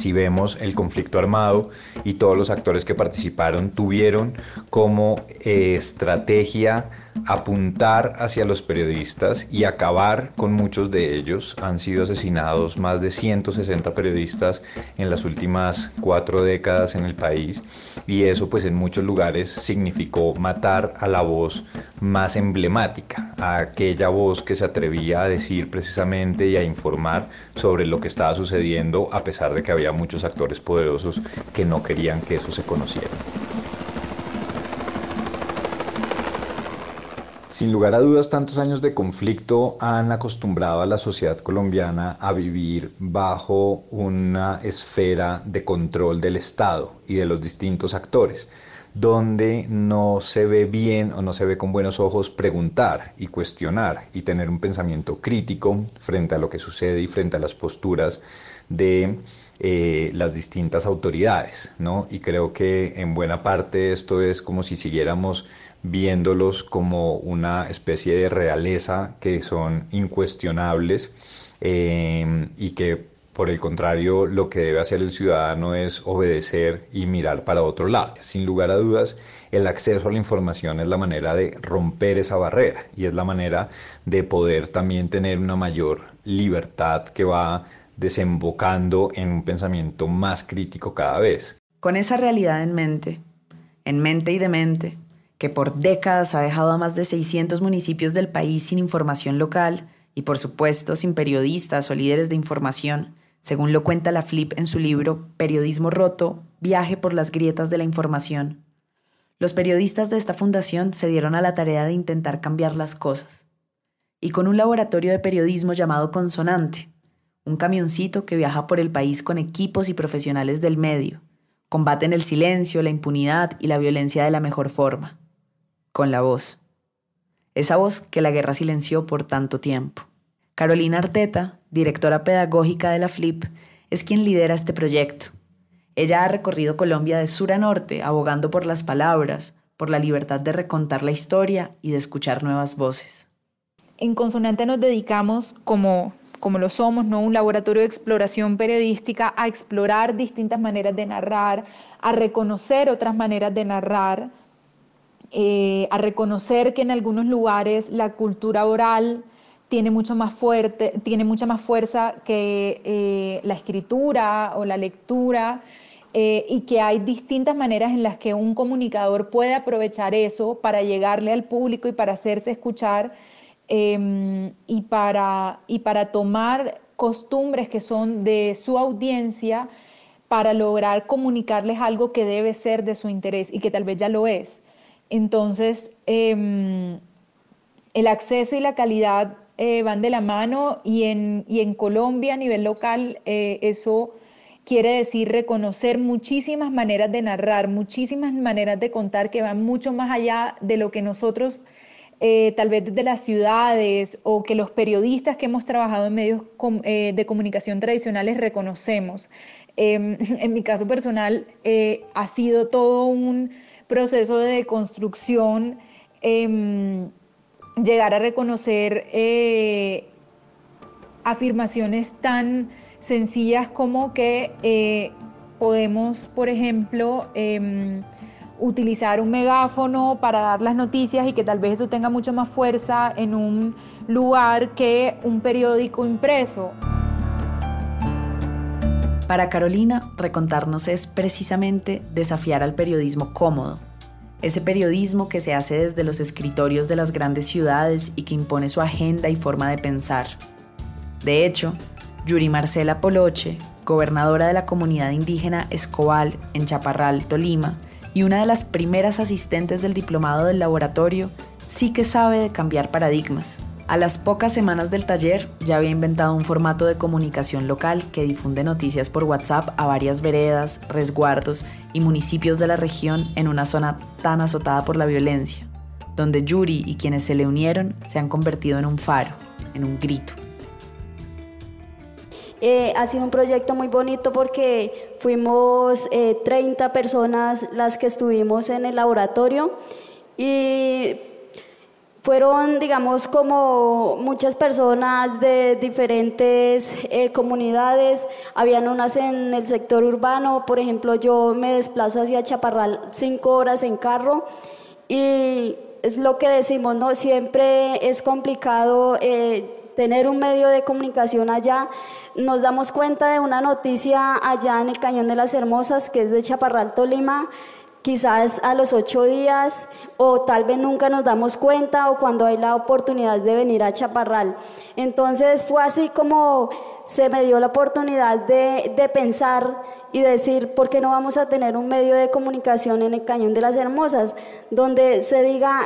si vemos el conflicto armado y todos los actores que participaron tuvieron como eh, estrategia apuntar hacia los periodistas y acabar con muchos de ellos. Han sido asesinados más de 160 periodistas en las últimas cuatro décadas en el país y eso pues en muchos lugares significó matar a la voz más emblemática, a aquella voz que se atrevía a decir precisamente y a informar sobre lo que estaba sucediendo a pesar de que había muchos actores poderosos que no querían que eso se conociera. Sin lugar a dudas, tantos años de conflicto han acostumbrado a la sociedad colombiana a vivir bajo una esfera de control del Estado y de los distintos actores, donde no se ve bien o no se ve con buenos ojos preguntar y cuestionar y tener un pensamiento crítico frente a lo que sucede y frente a las posturas de eh, las distintas autoridades, ¿no? Y creo que en buena parte esto es como si siguiéramos viéndolos como una especie de realeza que son incuestionables eh, y que por el contrario lo que debe hacer el ciudadano es obedecer y mirar para otro lado. Sin lugar a dudas, el acceso a la información es la manera de romper esa barrera y es la manera de poder también tener una mayor libertad que va desembocando en un pensamiento más crítico cada vez. Con esa realidad en mente, en mente y de mente, que por décadas ha dejado a más de 600 municipios del país sin información local y por supuesto sin periodistas o líderes de información, según lo cuenta la Flip en su libro Periodismo Roto, Viaje por las Grietas de la Información. Los periodistas de esta fundación se dieron a la tarea de intentar cambiar las cosas. Y con un laboratorio de periodismo llamado Consonante, un camioncito que viaja por el país con equipos y profesionales del medio, combaten el silencio, la impunidad y la violencia de la mejor forma con la voz. Esa voz que la guerra silenció por tanto tiempo. Carolina Arteta, directora pedagógica de la FLIP, es quien lidera este proyecto. Ella ha recorrido Colombia de sur a norte, abogando por las palabras, por la libertad de recontar la historia y de escuchar nuevas voces. En Consonante nos dedicamos, como, como lo somos, ¿no? un laboratorio de exploración periodística, a explorar distintas maneras de narrar, a reconocer otras maneras de narrar, eh, a reconocer que en algunos lugares la cultura oral tiene mucho más fuerte, tiene mucha más fuerza que eh, la escritura o la lectura. Eh, y que hay distintas maneras en las que un comunicador puede aprovechar eso para llegarle al público y para hacerse escuchar em, y, para, y para tomar costumbres que son de su audiencia para lograr comunicarles algo que debe ser de su interés y que tal vez ya lo es. Entonces, em, el acceso y la calidad eh, van de la mano y en, y en, Colombia a nivel local eh, eso quiere decir reconocer muchísimas maneras de narrar, muchísimas maneras de contar que van mucho más allá de lo que nosotros eh, tal vez desde las ciudades o que los periodistas que hemos trabajado en medios de comunicación tradicionales reconocemos. Em, en mi caso personal ha sido todo un proceso de construcción em, llegar a reconocer eh, afirmaciones tan sencillas como que eh, podemos, por ejemplo, em, utilizar un megáfono para dar las noticias y que tal vez eso tenga mucho más fuerza en un lugar que un periódico impreso. Para Carolina, recontarnos es precisamente desafiar al periodismo cómodo, ese periodismo que se hace desde los escritorios de las grandes ciudades y que impone su agenda y forma de pensar. De hecho, Yuri Marcela Poloche, gobernadora de la comunidad indígena Escobal en Chaparral, Tolima, y una de las primeras asistentes del diplomado del laboratorio, sí que sabe de cambiar paradigmas. A las pocas semanas del taller ya había inventado un formato de comunicación local que difunde noticias por WhatsApp a varias veredas, resguardos y municipios de la región en una zona tan azotada por la violencia, donde Yuri y quienes se le unieron se han convertido en un faro, en un grito. Eh, ha sido un proyecto muy bonito porque fuimos 30 eh, personas las que estuvimos en el laboratorio y fueron, digamos, como muchas personas de diferentes eh, comunidades, habían unas en el sector urbano, por ejemplo, yo me desplazo hacia Chaparral cinco horas en carro y es lo que decimos, ¿no? Siempre es complicado eh, tener un medio de comunicación allá. Nos damos cuenta de una noticia allá en el Cañón de las Hermosas, que es de Chaparral, Tolima, quizás a los ocho días o tal vez nunca nos damos cuenta o cuando hay la oportunidad de venir a Chaparral. Entonces fue así como se me dio la oportunidad de, de pensar y decir, ¿por qué no vamos a tener un medio de comunicación en el Cañón de las Hermosas donde se diga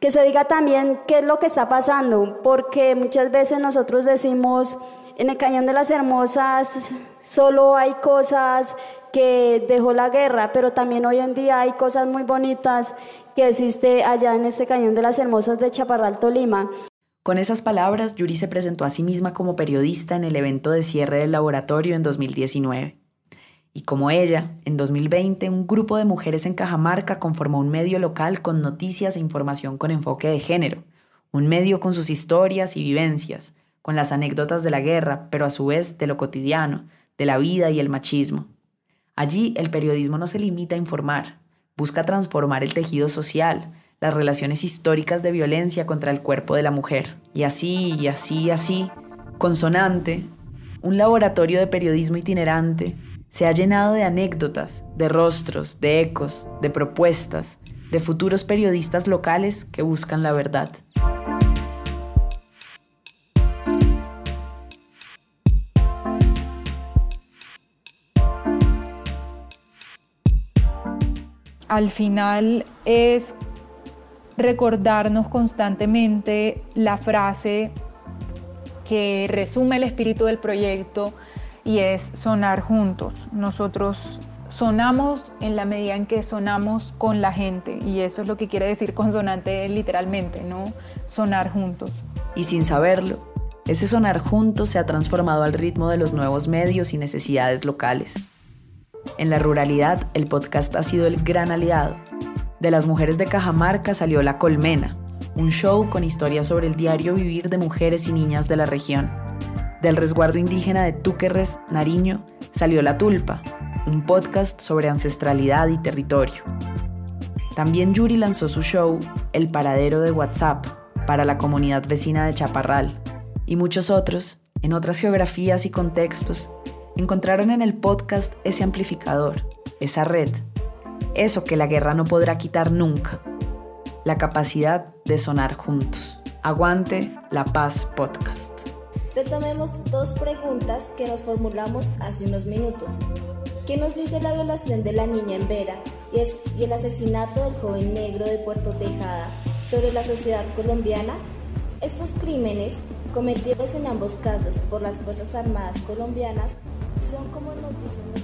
que se diga también qué es lo que está pasando, porque muchas veces nosotros decimos, en el Cañón de las Hermosas solo hay cosas que dejó la guerra, pero también hoy en día hay cosas muy bonitas que existe allá en este Cañón de las Hermosas de Chaparral, Tolima. Con esas palabras, Yuri se presentó a sí misma como periodista en el evento de cierre del laboratorio en 2019. Y como ella, en 2020 un grupo de mujeres en Cajamarca conformó un medio local con noticias e información con enfoque de género, un medio con sus historias y vivencias, con las anécdotas de la guerra, pero a su vez de lo cotidiano, de la vida y el machismo. Allí el periodismo no se limita a informar, busca transformar el tejido social, las relaciones históricas de violencia contra el cuerpo de la mujer. Y así, y así, y así, consonante, un laboratorio de periodismo itinerante, se ha llenado de anécdotas, de rostros, de ecos, de propuestas, de futuros periodistas locales que buscan la verdad. al final es recordarnos constantemente la frase que resume el espíritu del proyecto y es sonar juntos. Nosotros sonamos en la medida en que sonamos con la gente y eso es lo que quiere decir consonante literalmente, ¿no? Sonar juntos. Y sin saberlo, ese sonar juntos se ha transformado al ritmo de los nuevos medios y necesidades locales. En la ruralidad, el podcast ha sido el gran aliado. De las mujeres de Cajamarca salió La Colmena, un show con historias sobre el diario vivir de mujeres y niñas de la región. Del resguardo indígena de Túquerres, Nariño, salió La Tulpa, un podcast sobre ancestralidad y territorio. También Yuri lanzó su show El Paradero de WhatsApp para la comunidad vecina de Chaparral y muchos otros, en otras geografías y contextos, encontraron en el podcast ese amplificador, esa red, eso que la guerra no podrá quitar nunca, la capacidad de sonar juntos. Aguante la paz podcast. Retomemos dos preguntas que nos formulamos hace unos minutos. ¿Qué nos dice la violación de la niña en Vera y, el asesinato del joven negro de Puerto Tejada sobre la sociedad colombiana? Estos crímenes, cometidos en ambos casos por las Fuerzas Armadas colombianas, son como nos dicen los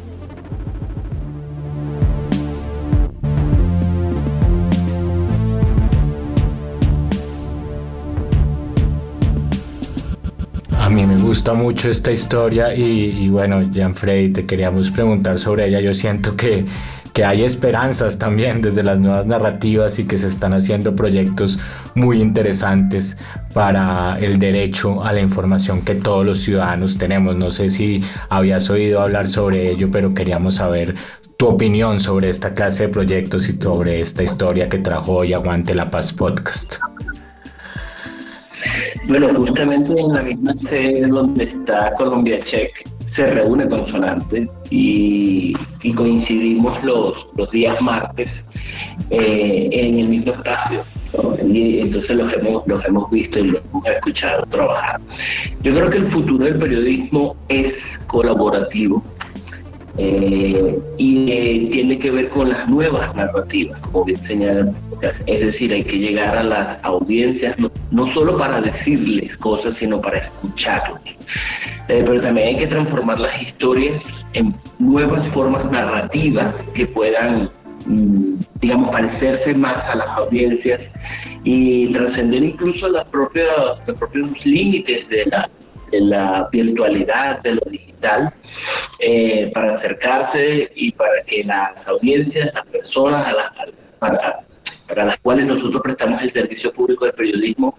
A mí me gusta mucho esta historia y, bueno, Jean-Frey, te queríamos preguntar sobre ella. Yo siento que, que hay esperanzas también desde las nuevas narrativas y que se están haciendo proyectos muy interesantes para el derecho a la información que todos los ciudadanos tenemos. No sé si habías oído hablar sobre ello, pero queríamos saber tu opinión sobre esta clase de proyectos y sobre esta historia que trajo hoy Aguante la Paz Podcast. Bueno, justamente en la misma sede donde está Colombia Check se reúne Consonante y, y coincidimos los, los días martes eh, en el mismo espacio. Entonces los hemos, los hemos visto y los hemos escuchado trabajar. Yo creo que el futuro del periodismo es colaborativo eh, y eh, tiene que ver con las nuevas narrativas, como bien señala es decir, hay que llegar a las audiencias no, solo para decirles cosas, sino para escucharlos. Eh, pero también hay que transformar las historias en nuevas formas narrativas que puedan, mm, digamos, parecerse más a las audiencias y trascender incluso las propias, los propios límites de la, de la virtualidad, de lo digital, eh, para acercarse y para que las audiencias, las personas, a las, para, las cuales nosotros prestamos el servicio público de periodismo,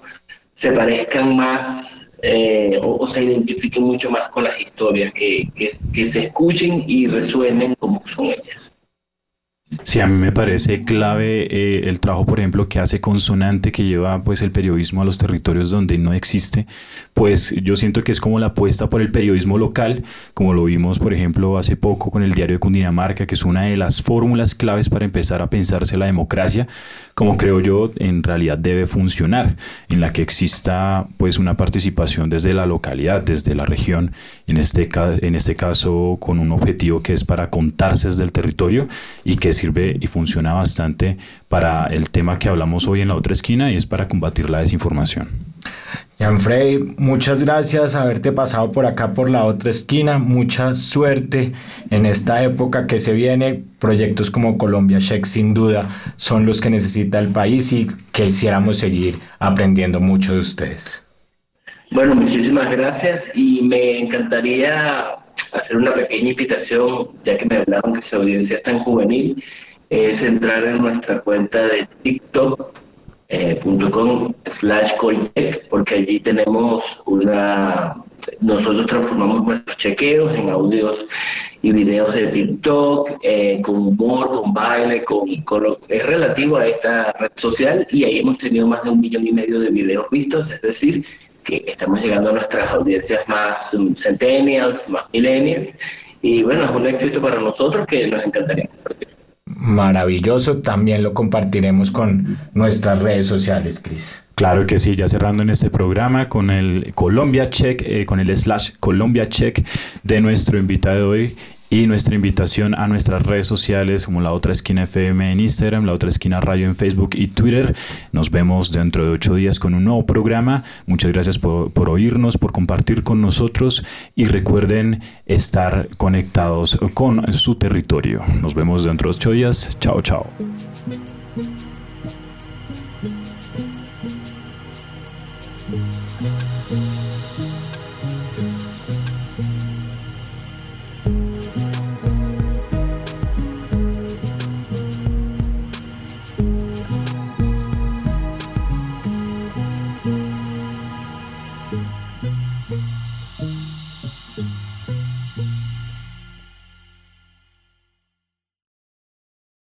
se parezcan más eh, o, se identifiquen mucho más con las historias, que, que se escuchen y resuenen como son ellas. Sí, a mí me parece clave eh, el trabajo, por ejemplo, que hace Consonante, que lleva pues el periodismo a los territorios donde no existe. Pues yo siento que es como la apuesta por el periodismo local, como lo vimos, por ejemplo, hace poco con el diario de Cundinamarca, que es una de las fórmulas claves para empezar a pensarse la democracia, como creo yo en realidad debe funcionar, en la que exista pues una participación desde la localidad, desde la región, en este, en este caso con un objetivo que es para contarse desde el territorio y que sirve y funciona bastante para el tema que hablamos hoy en la otra esquina y es para combatir la desinformación. Frey, muchas gracias haberte pasado por acá por la otra esquina. Mucha suerte en esta época que se viene. Proyectos como Colombia Check sin duda son los que necesita el país y quisiéramos seguir aprendiendo mucho de ustedes. Bueno, muchísimas gracias y me encantaría hacer una pequeña invitación, ya que me hablaron que su audiencia es tan juvenil, es entrar en nuestra cuenta de TikTok eh, slash porque allí tenemos una nosotros transformamos nuestros chequeos en audios y videos de TikTok eh, con humor, con baile, con, es relativo a esta red social y ahí hemos tenido más de un millón y medio de videos vistos, es decir, que estamos llegando a nuestras audiencias más centennials, más millennials y bueno, es un éxito para nosotros que nos encantaría compartir maravilloso. También lo compartiremos con nuestras redes sociales, Cris. Claro que sí, ya cerrando en este programa con el Colombia Check, eh, con el slash Colombia Check de nuestro invitado de hoy y nuestra invitación a nuestras redes sociales como La Otra Esquina FM en Instagram, La Otra Esquina Radio en Facebook y Twitter. Nos vemos dentro de ocho días con un nuevo programa. Muchas gracias por, por oírnos, por compartir con nosotros y recuerden estar conectados con su territorio. Nos vemos dentro de ocho días. Chao, chao.